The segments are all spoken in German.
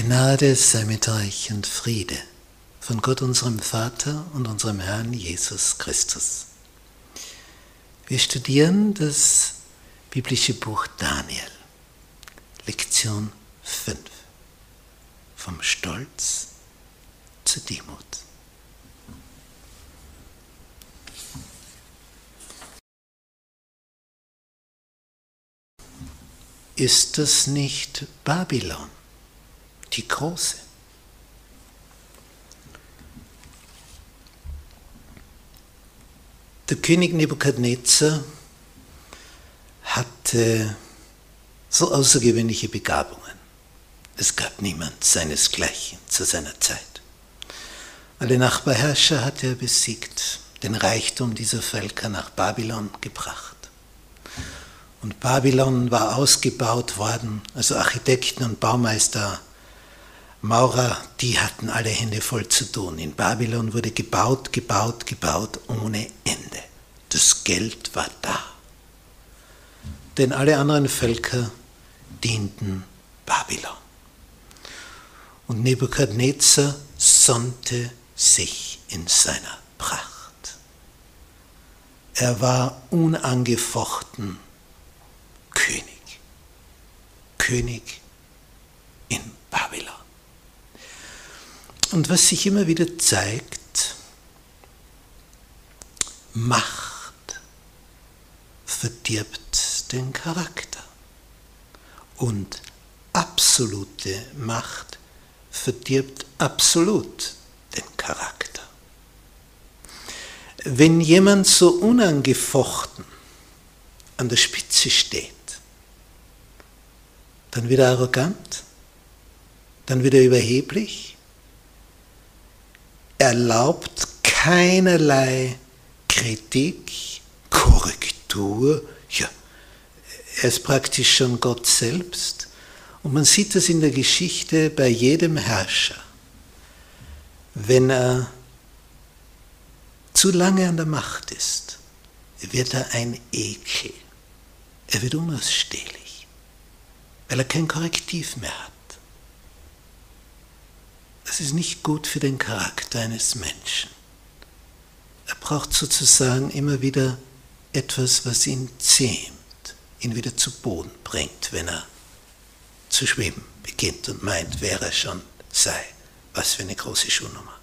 Gnade sei mit euch und Friede von Gott unserem Vater und unserem Herrn Jesus Christus. Wir studieren das biblische Buch Daniel, Lektion 5, vom Stolz zur Demut. Ist das nicht Babylon? Die große. Der König Nebukadnezar hatte so außergewöhnliche Begabungen. Es gab niemand seinesgleichen zu seiner Zeit. Alle Nachbarherrscher hatte er besiegt, den Reichtum dieser Völker nach Babylon gebracht. Und Babylon war ausgebaut worden, also Architekten und Baumeister Maurer, die hatten alle Hände voll zu tun. In Babylon wurde gebaut, gebaut, gebaut ohne Ende. Das Geld war da. Denn alle anderen Völker dienten Babylon. Und Nebukadnezar sonnte sich in seiner Pracht. Er war unangefochten König. König in Babylon. Und was sich immer wieder zeigt, Macht verdirbt den Charakter. Und absolute Macht verdirbt absolut den Charakter. Wenn jemand so unangefochten an der Spitze steht, dann wird er arrogant, dann wird er überheblich, erlaubt keinerlei Kritik, Korrektur. Ja, er ist praktisch schon Gott selbst. Und man sieht das in der Geschichte bei jedem Herrscher. Wenn er zu lange an der Macht ist, wird er ein Ekel. Er wird unausstehlich, weil er kein Korrektiv mehr hat. Das ist nicht gut für den Charakter eines Menschen. Er braucht sozusagen immer wieder etwas, was ihn zähmt, ihn wieder zu Boden bringt, wenn er zu schweben beginnt und meint, wer er schon sei. Was für eine große Schuhnummer.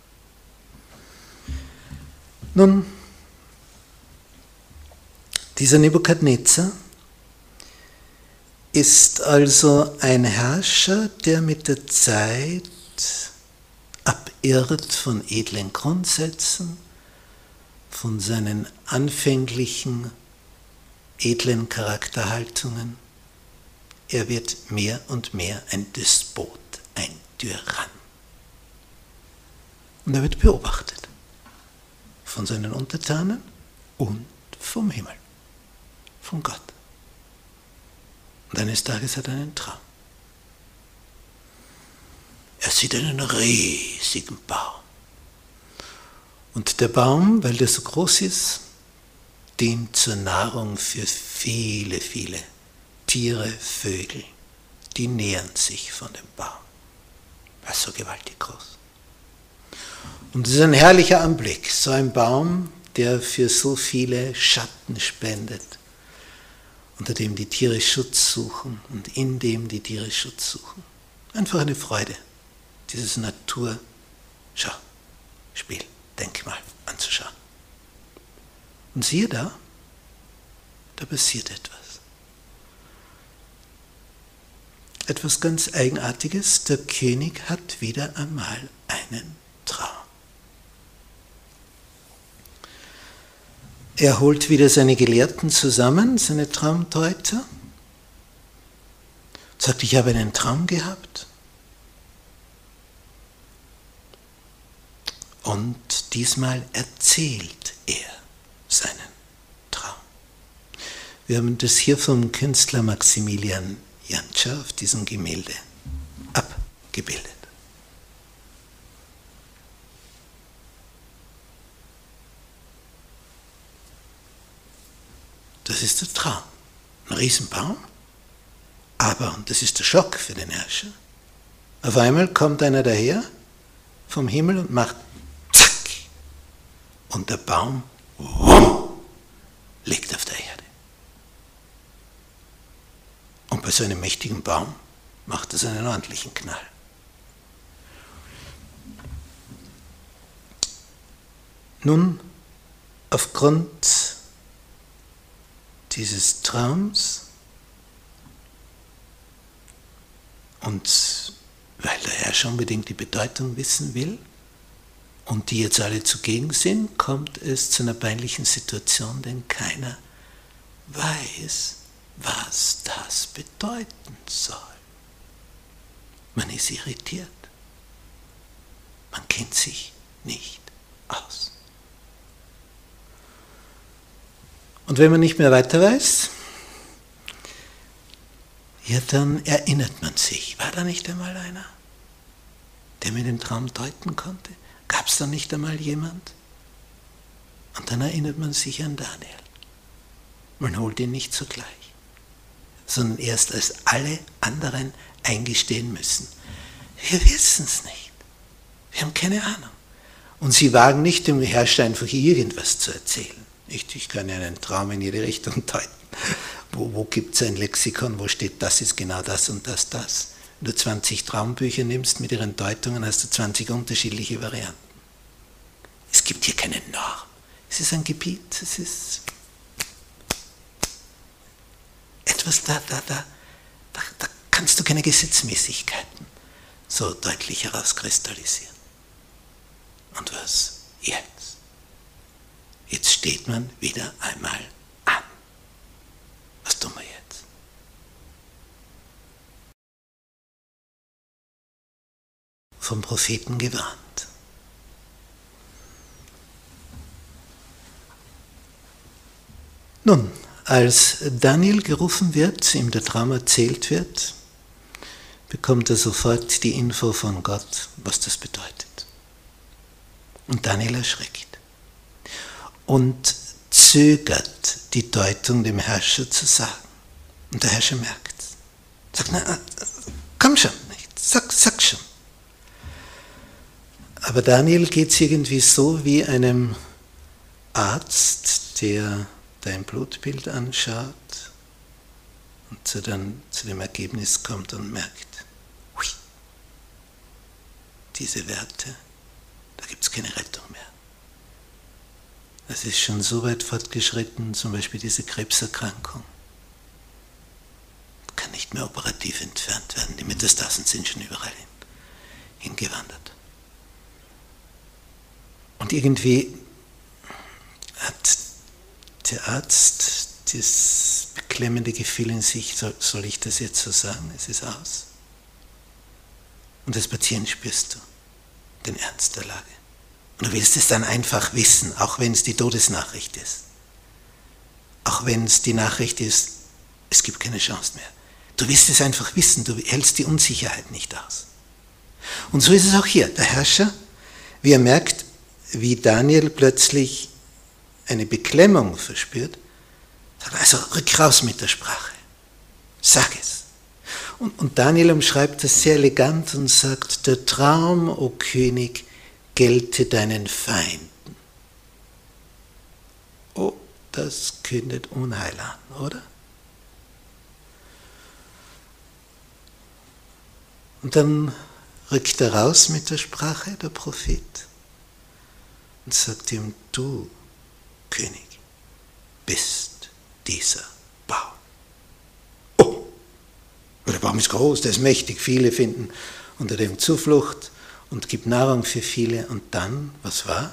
Nun, dieser Nebukadnezar ist also ein Herrscher, der mit der Zeit abirrt von edlen Grundsätzen, von seinen anfänglichen edlen Charakterhaltungen. Er wird mehr und mehr ein Despot, ein Tyrann. Und er wird beobachtet von seinen Untertanen und vom Himmel, von Gott. Und eines Tages hat er einen Traum. Er sieht einen riesigen Baum. Und der Baum, weil der so groß ist, dient zur Nahrung für viele, viele Tiere, Vögel. Die nähern sich von dem Baum. Er ist so gewaltig groß. Und es ist ein herrlicher Anblick, so ein Baum, der für so viele Schatten spendet, unter dem die Tiere Schutz suchen und in dem die Tiere Schutz suchen. Einfach eine Freude dieses Naturspiel, Denkmal anzuschauen. Und siehe da, da passiert etwas. Etwas ganz Eigenartiges, der König hat wieder einmal einen Traum. Er holt wieder seine Gelehrten zusammen, seine Traumdeuter, sagt, ich habe einen Traum gehabt. Und diesmal erzählt er seinen Traum. Wir haben das hier vom Künstler Maximilian Jantscher auf diesem Gemälde abgebildet. Das ist der Traum. Ein Riesenbaum. Aber, und das ist der Schock für den Herrscher, Auf einmal kommt einer daher vom Himmel und macht und der Baum wumm, liegt auf der Erde. Und bei so einem mächtigen Baum macht es einen ordentlichen Knall. Nun, aufgrund dieses Traums und weil der Herrscher unbedingt die Bedeutung wissen will und die jetzt alle zugegen sind, kommt es zu einer peinlichen Situation, denn keiner weiß, was das bedeuten soll. Man ist irritiert. Man kennt sich nicht aus. Und wenn man nicht mehr weiter weiß, ja, dann erinnert man sich. War da nicht einmal einer, der mir den Traum deuten konnte? Gab es da nicht einmal jemand? Und dann erinnert man sich an Daniel. Man holt ihn nicht sogleich, sondern erst als alle anderen eingestehen müssen. Wir wissen es nicht. Wir haben keine Ahnung. Und sie wagen nicht, dem Herrscher einfach irgendwas zu erzählen. Ich, ich kann ja einen Traum in jede Richtung deuten. Wo, wo gibt es ein Lexikon, wo steht, das ist genau das und das, das? Wenn du 20 Traumbücher nimmst mit ihren Deutungen, hast du 20 unterschiedliche Varianten. Es gibt hier keine Norm. Es ist ein Gebiet, es ist etwas, da, da, da, da, da kannst du keine Gesetzmäßigkeiten so deutlich herauskristallisieren. Und was jetzt? Jetzt steht man wieder einmal an. Was tun wir jetzt? Vom Propheten gewarnt. Nun, als Daniel gerufen wird, ihm der Traum erzählt wird, bekommt er sofort die Info von Gott, was das bedeutet. Und Daniel erschreckt und zögert die Deutung dem Herrscher zu sagen. Und der Herrscher merkt. Sagt, na, komm schon, sag, sag schon. Aber Daniel geht es irgendwie so wie einem Arzt, der dein Blutbild anschaut und zu, dann, zu dem Ergebnis kommt und merkt, hui, diese Werte, da gibt es keine Rettung mehr. Es ist schon so weit fortgeschritten, zum Beispiel diese Krebserkrankung. Kann nicht mehr operativ entfernt werden. Die Metastasen sind schon überall hin, hingewandert. Und irgendwie hat der Arzt das beklemmende Gefühl in sich, soll, ich das jetzt so sagen, es ist aus. Und als Patient spürst du den Ernst der Lage. Und du willst es dann einfach wissen, auch wenn es die Todesnachricht ist. Auch wenn es die Nachricht ist, es gibt keine Chance mehr. Du willst es einfach wissen, du hältst die Unsicherheit nicht aus. Und so ist es auch hier. Der Herrscher, wie er merkt, wie Daniel plötzlich eine Beklemmung verspürt, sagt, also rück raus mit der Sprache. Sag es. Und, und Daniel umschreibt das sehr elegant und sagt, der Traum, o König, gelte deinen Feinden. Oh, das kündet Unheil an, oder? Und dann rückt er raus mit der Sprache, der Prophet, und sagt ihm, du, König, bist dieser Baum. Oh, der Baum ist groß, der ist mächtig, viele finden unter dem Zuflucht und gibt Nahrung für viele. Und dann, was war?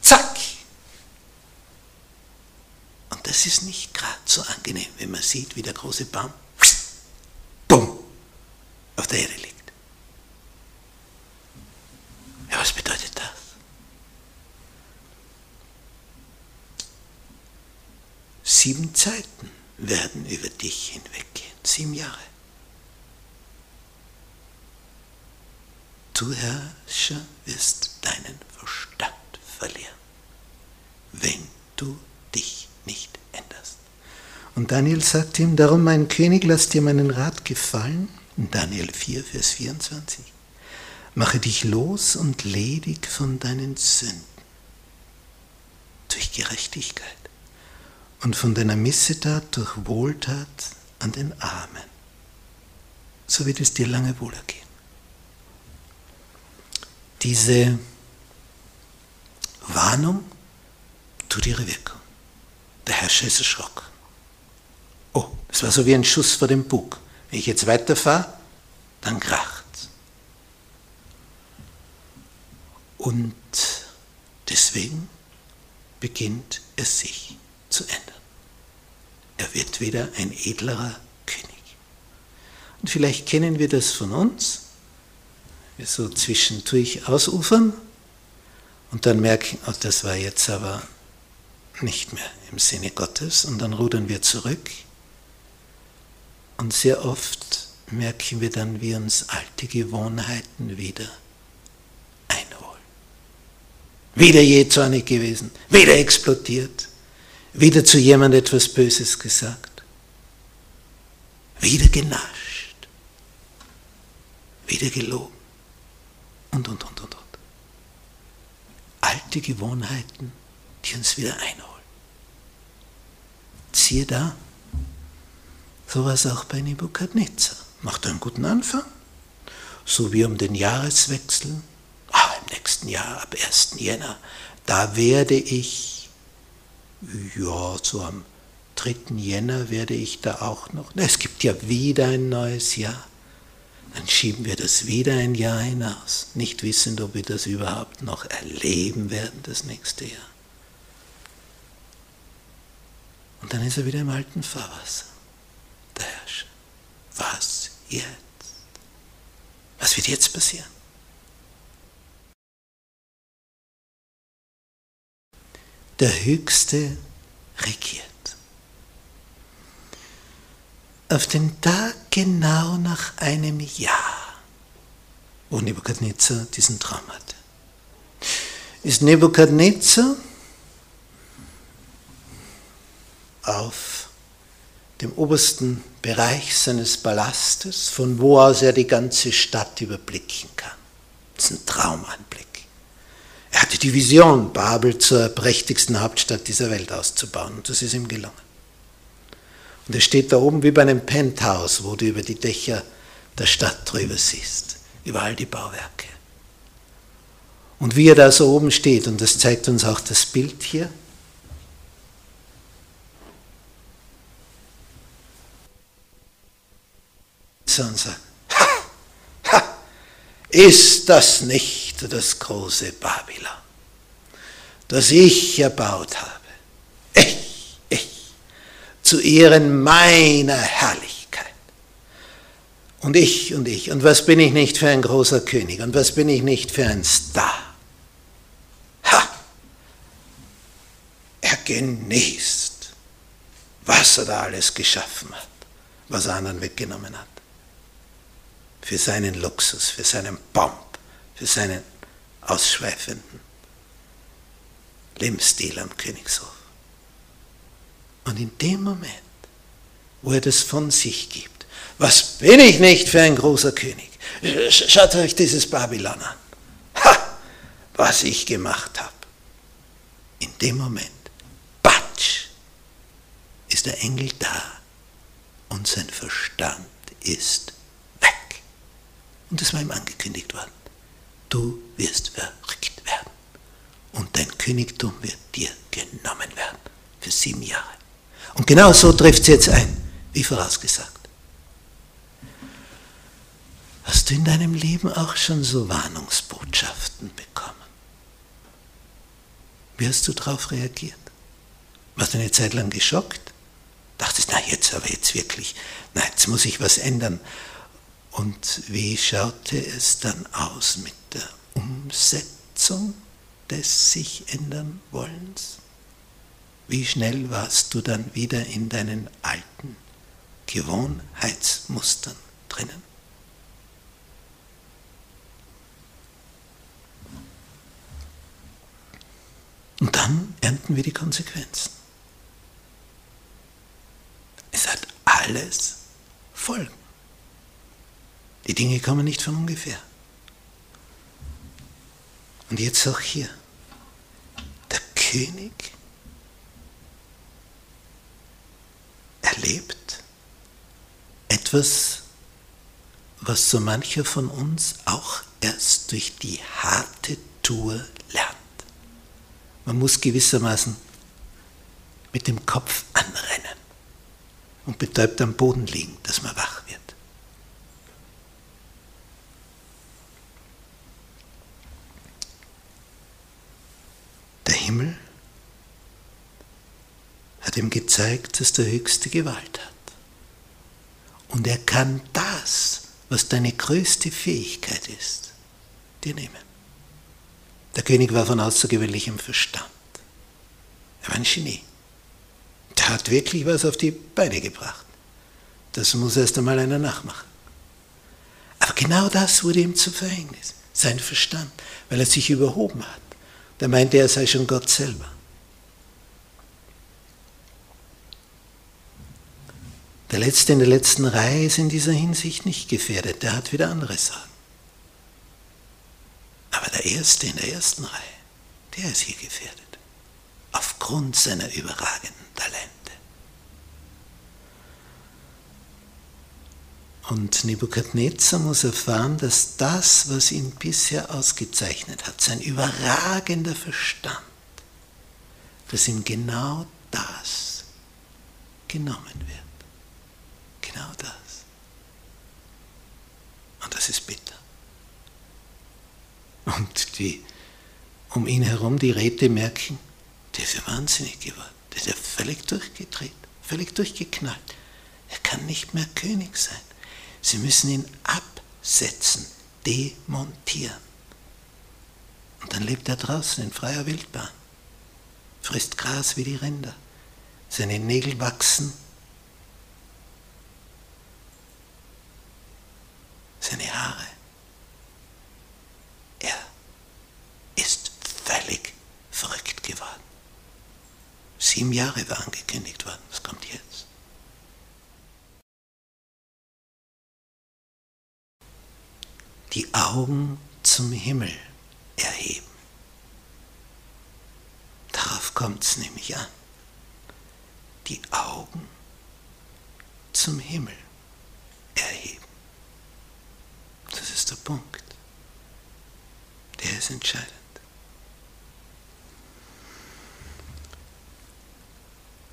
Zack! Und das ist nicht gerade so angenehm, wenn man sieht, wie der große Baum auf der Erde liegt. Ja, was bedeutet das? Sieben Zeiten werden über dich hinweggehen. Sieben Jahre. Du Herrscher wirst deinen Verstand verlieren, wenn du dich nicht änderst. Und Daniel sagt ihm, darum mein König, lass dir meinen Rat gefallen. Daniel 4, Vers 24. Mache dich los und ledig von deinen Sünden durch Gerechtigkeit und von deiner Missetat durch Wohltat an den Armen. So wird es dir lange wohlergehen. Diese Warnung tut ihre Wirkung. Der Herrscher ist erschrocken. Oh, das war so wie ein Schuss vor dem Bug. Wenn ich jetzt weiterfahre, dann kracht's. Und deswegen beginnt es sich zu ändern. Er wird wieder ein edlerer König. Und vielleicht kennen wir das von uns, wir so zwischendurch ausufern und dann merken, oh, das war jetzt aber nicht mehr im Sinne Gottes und dann rudern wir zurück. Und sehr oft merken wir dann, wie uns alte Gewohnheiten wieder einholen. Wieder je zornig gewesen, wieder explodiert, wieder zu jemand etwas Böses gesagt, wieder genascht, wieder gelogen und, und, und, und, und. Alte Gewohnheiten, die uns wieder einholen. Siehe da, so war es auch bei Nebukadnezar. Macht einen guten Anfang, so wie um den Jahreswechsel, ah, im nächsten Jahr, ab 1. Jänner, da werde ich, ja, so am 3. Jänner werde ich da auch noch, es gibt ja wieder ein neues Jahr, dann schieben wir das wieder ein Jahr hinaus, nicht wissend, ob wir das überhaupt noch erleben werden, das nächste Jahr. Und dann ist er wieder im alten Fahrwasser, der Herrscher. Was jetzt? Was wird jetzt passieren? Der Höchste regiert. Auf den Tag genau nach einem Jahr, wo Nebukadnezar diesen Traum hatte, ist Nebukadnezar auf dem obersten Bereich seines Palastes, von wo aus er die ganze Stadt überblicken kann. Das ist ein Traumanblick. Er hatte die Vision, Babel zur prächtigsten Hauptstadt dieser Welt auszubauen und das ist ihm gelungen. Und er steht da oben wie bei einem Penthouse, wo du über die Dächer der Stadt drüber siehst, über all die Bauwerke. Und wie er da so oben steht, und das zeigt uns auch das Bild hier, und sagt, ist das nicht das große Babylon, das ich erbaut habe? Ich, ich, zu Ehren meiner Herrlichkeit. Und ich und ich. Und was bin ich nicht für ein großer König? Und was bin ich nicht für ein Star? Ha! Er genießt, was er da alles geschaffen hat, was er anderen weggenommen hat für seinen Luxus, für seinen Pomp, für seinen ausschweifenden Lebensstil am Königshof. Und in dem Moment, wo er das von sich gibt, was bin ich nicht für ein großer König? Schaut euch dieses Babylon an. Ha, was ich gemacht habe. In dem Moment, batsch, ist der Engel da und sein Verstand ist und es war ihm angekündigt worden. Du wirst verrückt werden. Und dein Königtum wird dir genommen werden. Für sieben Jahre. Und genau so trifft es jetzt ein, wie vorausgesagt. Hast du in deinem Leben auch schon so Warnungsbotschaften bekommen? Wie hast du darauf reagiert? Warst du eine Zeit lang geschockt? Dachtest, na jetzt aber jetzt wirklich, nein, jetzt muss ich was ändern. Und wie schaute es dann aus mit der Umsetzung des sich ändern Wollens? Wie schnell warst du dann wieder in deinen alten Gewohnheitsmustern drinnen? Und dann ernten wir die Konsequenzen. alles folgen. Die Dinge kommen nicht von ungefähr. Und jetzt auch hier. Der König erlebt etwas, was so mancher von uns auch erst durch die harte Tour lernt. Man muss gewissermaßen mit dem Kopf anrennen und betäubt am Boden liegen, dass man wach wird. Der Himmel hat ihm gezeigt, dass der Höchste Gewalt hat. Und er kann das, was deine größte Fähigkeit ist, dir nehmen. Der König war von außergewöhnlichem Verstand. Er war ein Genie. Der hat wirklich was auf die Beine gebracht. Das muss erst einmal einer nachmachen. Aber genau das wurde ihm zu Verhängnis, sein Verstand, weil er sich überhoben hat. Da meinte er, sei schon Gott selber. Der Letzte in der letzten Reihe ist in dieser Hinsicht nicht gefährdet, der hat wieder andere Sorgen. Aber der Erste in der ersten Reihe, der ist hier gefährdet, aufgrund seiner überragenden Talente. Und Nebukadnezar muss erfahren, dass das, was ihn bisher ausgezeichnet hat, sein überragender Verstand, dass ihm genau das genommen wird. Genau das. Und das ist bitter. Und die um ihn herum, die Räte merken, der ist ja wahnsinnig geworden. Der ist ja völlig durchgedreht, völlig durchgeknallt. Er kann nicht mehr König sein. Sie müssen ihn absetzen, demontieren. Und dann lebt er draußen in freier Wildbahn, frisst Gras wie die Rinder. Seine Nägel wachsen, seine Haare. Er ist völlig verrückt geworden. Sieben Jahre war angekündigt worden. Was kommt jetzt? Die Augen zum Himmel erheben. Darauf kommt es nämlich an. Die Augen zum Himmel erheben. Das ist der Punkt. Der ist entscheidend.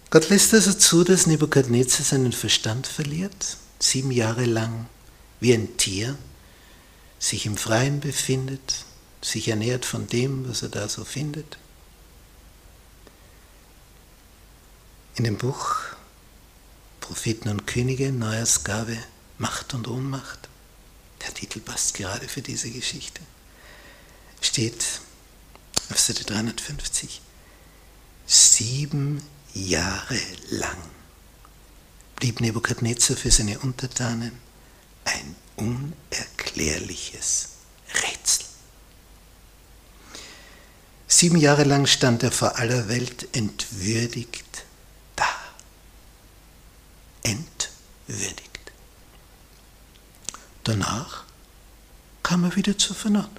Gott lässt also zu, dass Nebukadnezar seinen Verstand verliert, sieben Jahre lang wie ein Tier sich im Freien befindet, sich ernährt von dem, was er da so findet. In dem Buch Propheten und Könige, Neujahrsgabe, Macht und Ohnmacht, der Titel passt gerade für diese Geschichte, steht auf Seite 350, sieben Jahre lang blieb Nebukadnezar für seine Untertanen ein unerklärliches Rätsel. Sieben Jahre lang stand er vor aller Welt entwürdigt da. Entwürdigt. Danach kam er wieder zur Vernunft.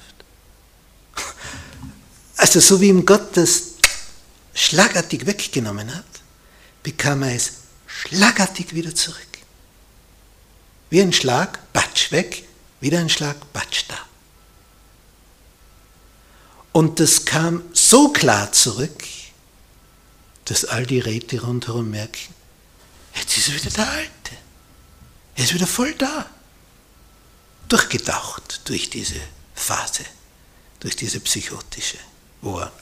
Also so wie ihm Gott das schlagartig weggenommen hat, bekam er es schlagartig wieder zurück. Wie ein Schlag, batsch weg, wieder ein Schlag, batsch da. Und das kam so klar zurück, dass all die Räte rundherum merken, jetzt ist er wieder der Alte. Er ist wieder voll da. Durchgetaucht durch diese Phase, durch diese psychotische, wo er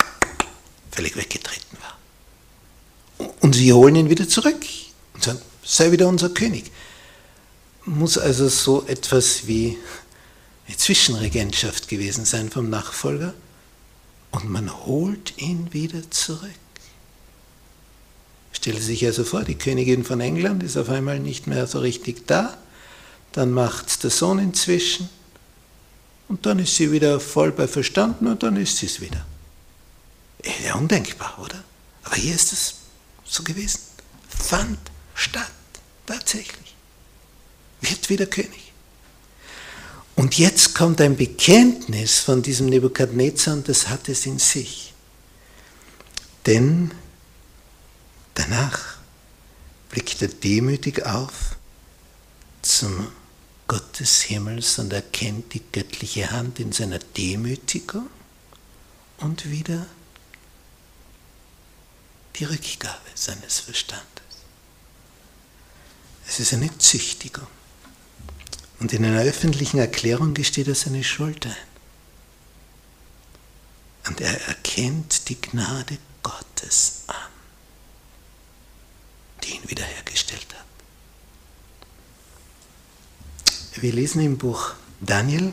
völlig weggetreten war. Und sie holen ihn wieder zurück und sagen, sei wieder unser König muss also so etwas wie eine Zwischenregentschaft gewesen sein vom Nachfolger und man holt ihn wieder zurück. Stelle sich also vor, die Königin von England ist auf einmal nicht mehr so richtig da, dann macht der Sohn inzwischen und dann ist sie wieder voll bei Verstanden und dann ist sie es wieder. Ja, undenkbar, oder? Aber hier ist es so gewesen. Fand statt, tatsächlich. Wird wieder König. Und jetzt kommt ein Bekenntnis von diesem Nebukadnezar und das hat es in sich. Denn danach blickt er demütig auf zum Gott des Himmels und erkennt die göttliche Hand in seiner Demütigung und wieder die Rückgabe seines Verstandes. Es ist eine Züchtigung. Und in einer öffentlichen Erklärung gesteht er seine Schuld ein. Und er erkennt die Gnade Gottes an, die ihn wiederhergestellt hat. Wir lesen im Buch Daniel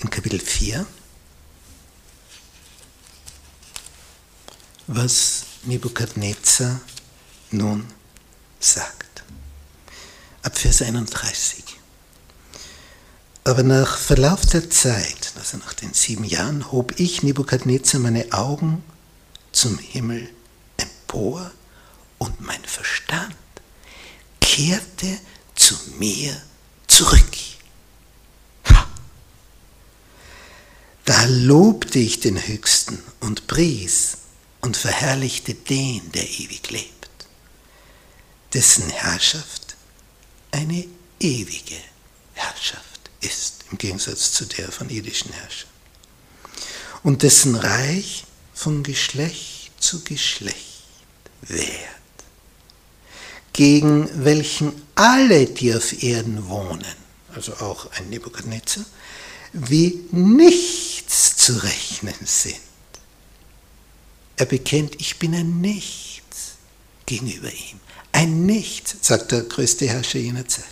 in Kapitel 4, was Nebukadnezar nun sagt. Ab Vers 31. Aber nach Verlauf der Zeit, also nach den sieben Jahren, hob ich Nebukadnezar meine Augen zum Himmel empor und mein Verstand kehrte zu mir zurück. Da lobte ich den Höchsten und pries und verherrlichte den, der ewig lebt, dessen Herrschaft eine ewige Herrschaft ist, im Gegensatz zu der von irdischen Herrschern, und dessen Reich von Geschlecht zu Geschlecht währt, gegen welchen alle, die auf Erden wohnen, also auch ein Nebukadnezar, wie nichts zu rechnen sind. Er bekennt, ich bin ein Nichts gegenüber ihm. Ein Nichts, sagt der größte Herrscher jener Zeit.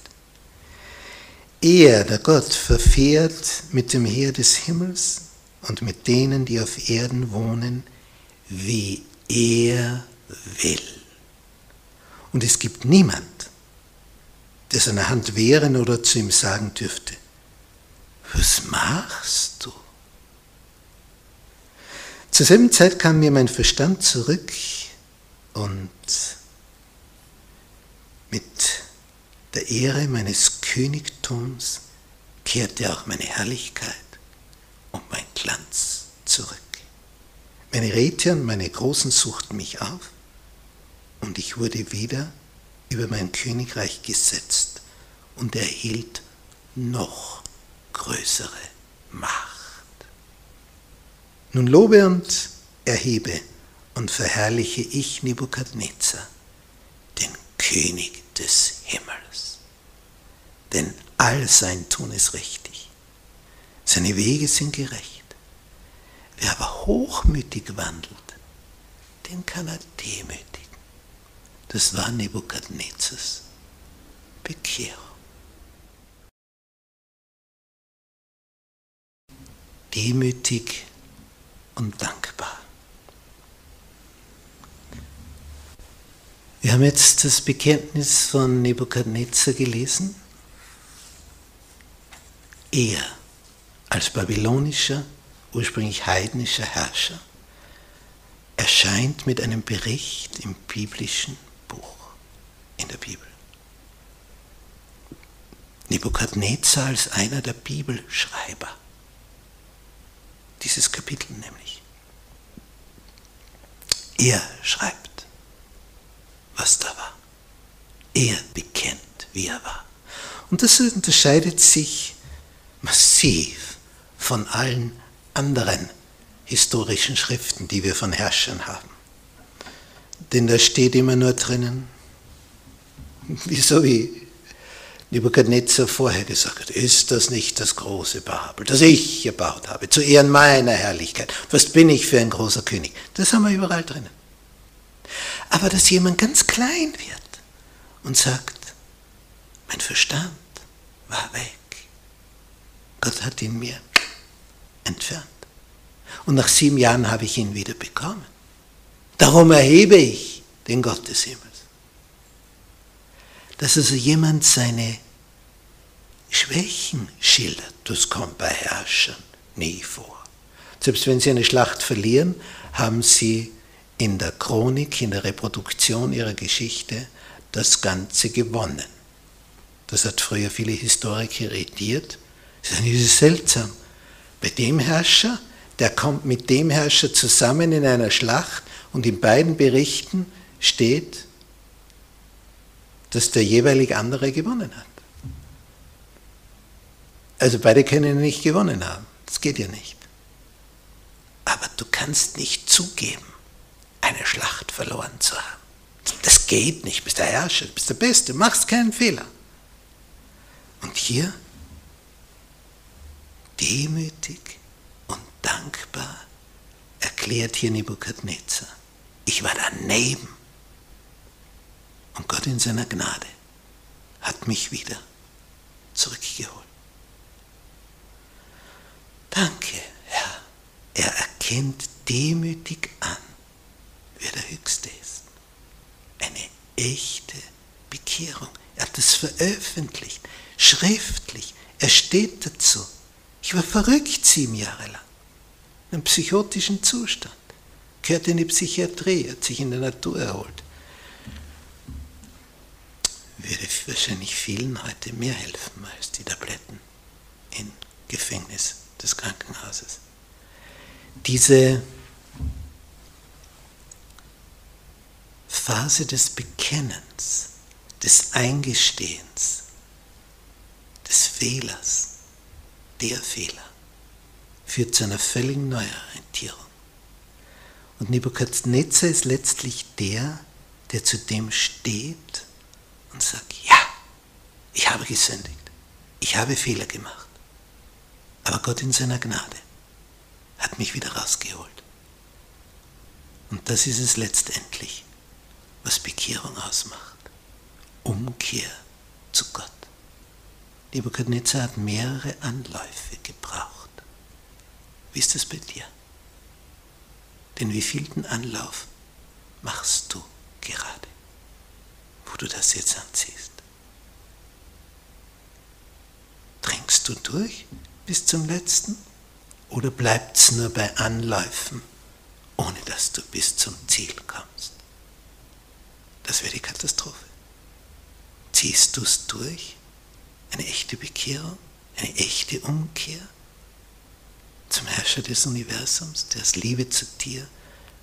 Er, der Gott, verfährt mit dem Heer des Himmels und mit denen, die auf Erden wohnen, wie er will. Und es gibt niemand, der seine Hand wehren oder zu ihm sagen dürfte, was machst du? Zur selben Zeit kam mir mein Verstand zurück und mit der Ehre meines Königtums kehrte auch meine Herrlichkeit und mein Glanz zurück. Meine Räte und meine Großen suchten mich auf und ich wurde wieder über mein Königreich gesetzt und erhielt noch größere Macht. Nun lobe und erhebe und verherrliche ich Nebukadnezar, den König des Himmels. Denn all sein Tun ist richtig. Seine Wege sind gerecht. Wer aber hochmütig wandelt, den kann er demütigen. Das war Nebukadnezars Bekehrung. Demütig und dankbar. Wir haben jetzt das Bekenntnis von Nebukadnezar gelesen. Er als babylonischer, ursprünglich heidnischer Herrscher erscheint mit einem Bericht im biblischen Buch, in der Bibel. Nebukadnezar als einer der Bibelschreiber dieses Kapitel nämlich. Er schreibt, was da war. Er bekennt, wie er war. Und das unterscheidet sich massiv von allen anderen historischen Schriften, die wir von Herrschern haben. Denn da steht immer nur drinnen, wieso wie Nebukadnezar vorher gesagt hat, ist das nicht das große Babel, das ich gebaut habe, zu Ehren meiner Herrlichkeit? Was bin ich für ein großer König? Das haben wir überall drinnen. Aber dass jemand ganz klein wird und sagt, mein Verstand war weg. Gott hat ihn mir entfernt. Und nach sieben Jahren habe ich ihn wieder bekommen. Darum erhebe ich den Gott des Himmels dass also jemand seine Schwächen schildert. Das kommt bei Herrschern nie vor. Selbst wenn sie eine Schlacht verlieren, haben sie in der Chronik, in der Reproduktion ihrer Geschichte das Ganze gewonnen. Das hat früher viele Historiker irritiert. Das ist seltsam. Bei dem Herrscher, der kommt mit dem Herrscher zusammen in einer Schlacht und in beiden Berichten steht, dass der jeweilig andere gewonnen hat. Also beide können nicht gewonnen haben. Das geht ja nicht. Aber du kannst nicht zugeben, eine Schlacht verloren zu haben. Das geht nicht. Du bist der Herrscher, du bist der Beste, machst keinen Fehler. Und hier demütig und dankbar erklärt hier Nebukadnezar, ich war daneben. Und Gott in seiner Gnade hat mich wieder zurückgeholt. Danke, Herr. Er erkennt demütig an, wer der Höchste ist. Eine echte Bekehrung. Er hat es veröffentlicht, schriftlich. Er steht dazu. Ich war verrückt sieben Jahre lang. In einem psychotischen Zustand. Gehört in die Psychiatrie, hat sich in der Natur erholt. Würde wahrscheinlich vielen heute mehr helfen als die Tabletten im Gefängnis des Krankenhauses. Diese Phase des Bekennens, des Eingestehens, des Fehlers, der Fehler, führt zu einer völligen Neuorientierung. Und Nebukadnezar ist letztlich der, der zu dem steht und sagt, ja, ich habe gesündigt, ich habe Fehler gemacht, aber Gott in seiner Gnade hat mich wieder rausgeholt. Und das ist es letztendlich, was Bekehrung ausmacht. Umkehr zu Gott. Nebuchadnezzar hat mehrere Anläufe gebraucht. Wie ist das bei dir? Den wievielten Anlauf machst du gerade, wo du das jetzt anziehst? Drängst du durch bis zum letzten oder bleibt es nur bei Anläufen, ohne dass du bis zum Ziel kommst? Das wäre die Katastrophe. Ziehst du es durch? Eine echte Bekehrung? Eine echte Umkehr? Zum Herrscher des Universums, der aus Liebe zu dir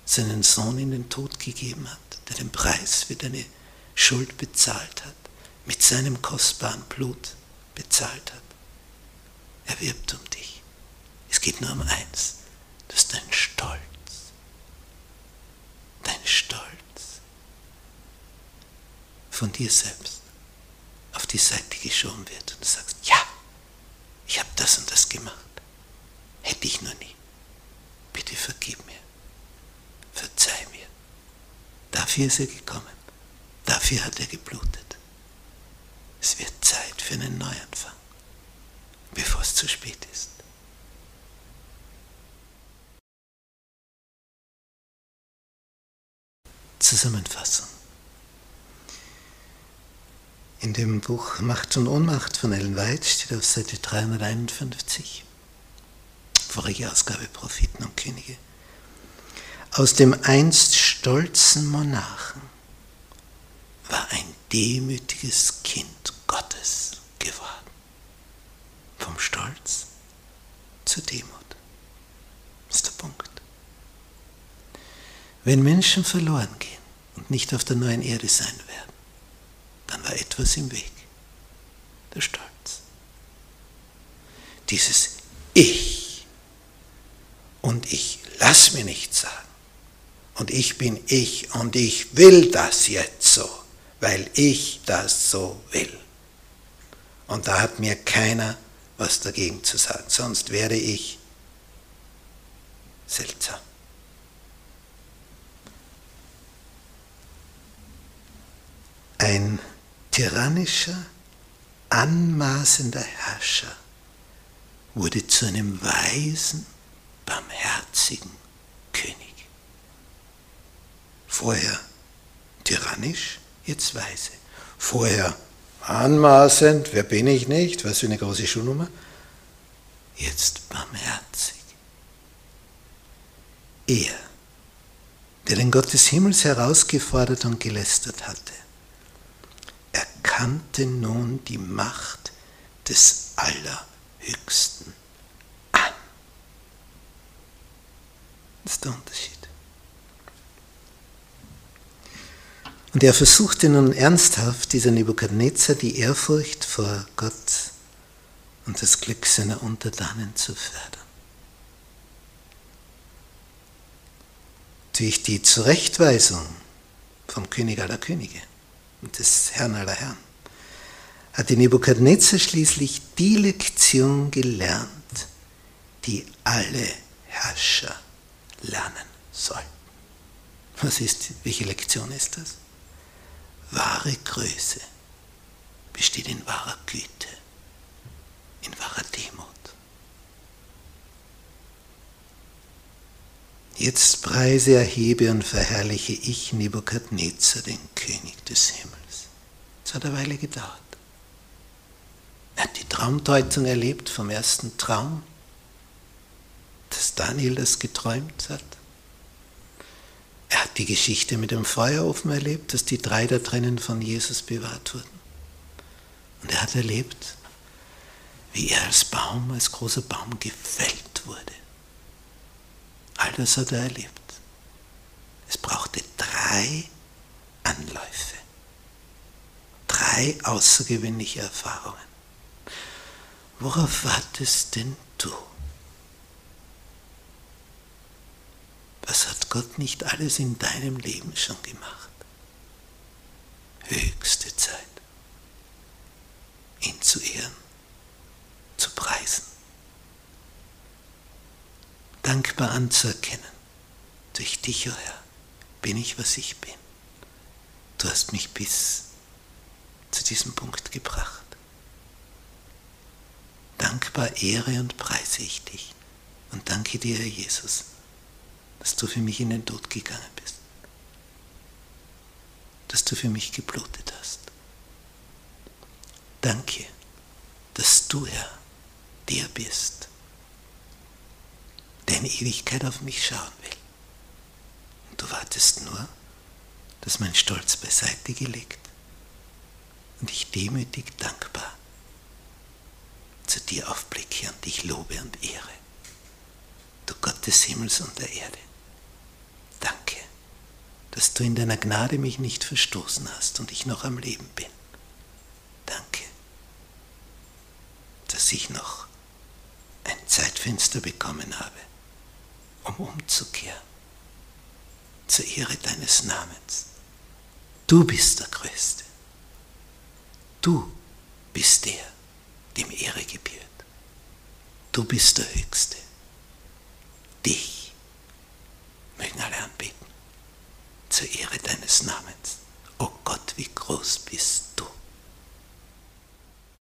seinen Sohn in den Tod gegeben hat, der den Preis für deine Schuld bezahlt hat, mit seinem kostbaren Blut bezahlt hat. Er wirbt um dich. Es geht nur um eins, dass dein Stolz, dein Stolz von dir selbst auf die Seite geschoben wird und du sagst, ja, ich habe das und das gemacht. Hätte ich nur nie. Bitte vergib mir. Verzeih mir. Dafür ist er gekommen. Dafür hat er geblutet. Es wird Zeit für einen Neuanfang, bevor es zu spät ist. Zusammenfassung. In dem Buch Macht und Ohnmacht von Ellen White steht auf Seite 351, vorige Ausgabe Propheten und Könige, aus dem einst stolzen Monarchen war ein demütiges Kind Gottes geworden. Vom Stolz zur Demut. Das ist der Punkt. Wenn Menschen verloren gehen und nicht auf der neuen Erde sein werden, war etwas im Weg. Der Stolz. Dieses Ich. Und ich lass mir nicht sagen. Und ich bin ich und ich will das jetzt so, weil ich das so will. Und da hat mir keiner was dagegen zu sagen, sonst wäre ich seltsam. Ein tyrannischer, anmaßender Herrscher wurde zu einem weisen, barmherzigen König. Vorher tyrannisch, jetzt weise. Vorher anmaßend, wer bin ich nicht, was für eine große Schuhnummer. Jetzt barmherzig. Er, der den Gott des Himmels herausgefordert und gelästert hatte, erkannte nun die Macht des Allerhöchsten an. Das ist der Unterschied. Und er versuchte nun ernsthaft, dieser Nebukadnezar, die Ehrfurcht vor Gott und das Glück seiner Untertanen zu fördern. Durch die Zurechtweisung vom König aller Könige und des Herrn aller Herren hat die Nebukadnezar schließlich die Lektion gelernt, die alle Herrscher lernen sollten. Was ist, welche Lektion ist das? Wahre Größe besteht in wahrer Güte, in wahrer Demut. Jetzt preise, erhebe und verherrliche ich Nebukadnezar, den König des Himmels. Es hat eine Weile gedauert. Er hat die Traumdeutung erlebt vom ersten Traum, dass Daniel das geträumt hat. Er hat die Geschichte mit dem Feuerofen erlebt, dass die drei da drinnen von Jesus bewahrt wurden. Und er hat erlebt, wie er als Baum, als großer Baum gefällt wurde. All das hat er erlebt. Es brauchte drei Anläufe, drei außergewöhnliche Erfahrungen. Worauf wartest denn du? Was hat Gott nicht alles in deinem Leben schon gemacht? Höchste Zeit, ihn zu ehren, zu preisen, dankbar anzuerkennen. Durch dich, o oh Herr, bin ich, was ich bin. Du hast mich bis zu diesem Punkt gebracht. Dankbar ehre und preise ich dich und danke dir, Herr Jesus dass du für mich in den Tod gegangen bist, dass du für mich geblutet hast. Danke, dass du, Herr, der bist, der in Ewigkeit auf mich schauen will. Und du wartest nur, dass mein Stolz beiseite gelegt und ich demütig dankbar zu dir aufblicke und dich lobe und ehre. Du Gott des Himmels und der Erde dass du in deiner Gnade mich nicht verstoßen hast und ich noch am Leben bin. Danke, dass ich noch ein Zeitfenster bekommen habe, um umzukehren zur Ehre deines Namens. Du bist der Größte. Du bist der, dem Ehre gebührt. Du bist der Höchste. Dich mögen alle anbeten zur Ehre deines Namens. O oh Gott, wie groß bist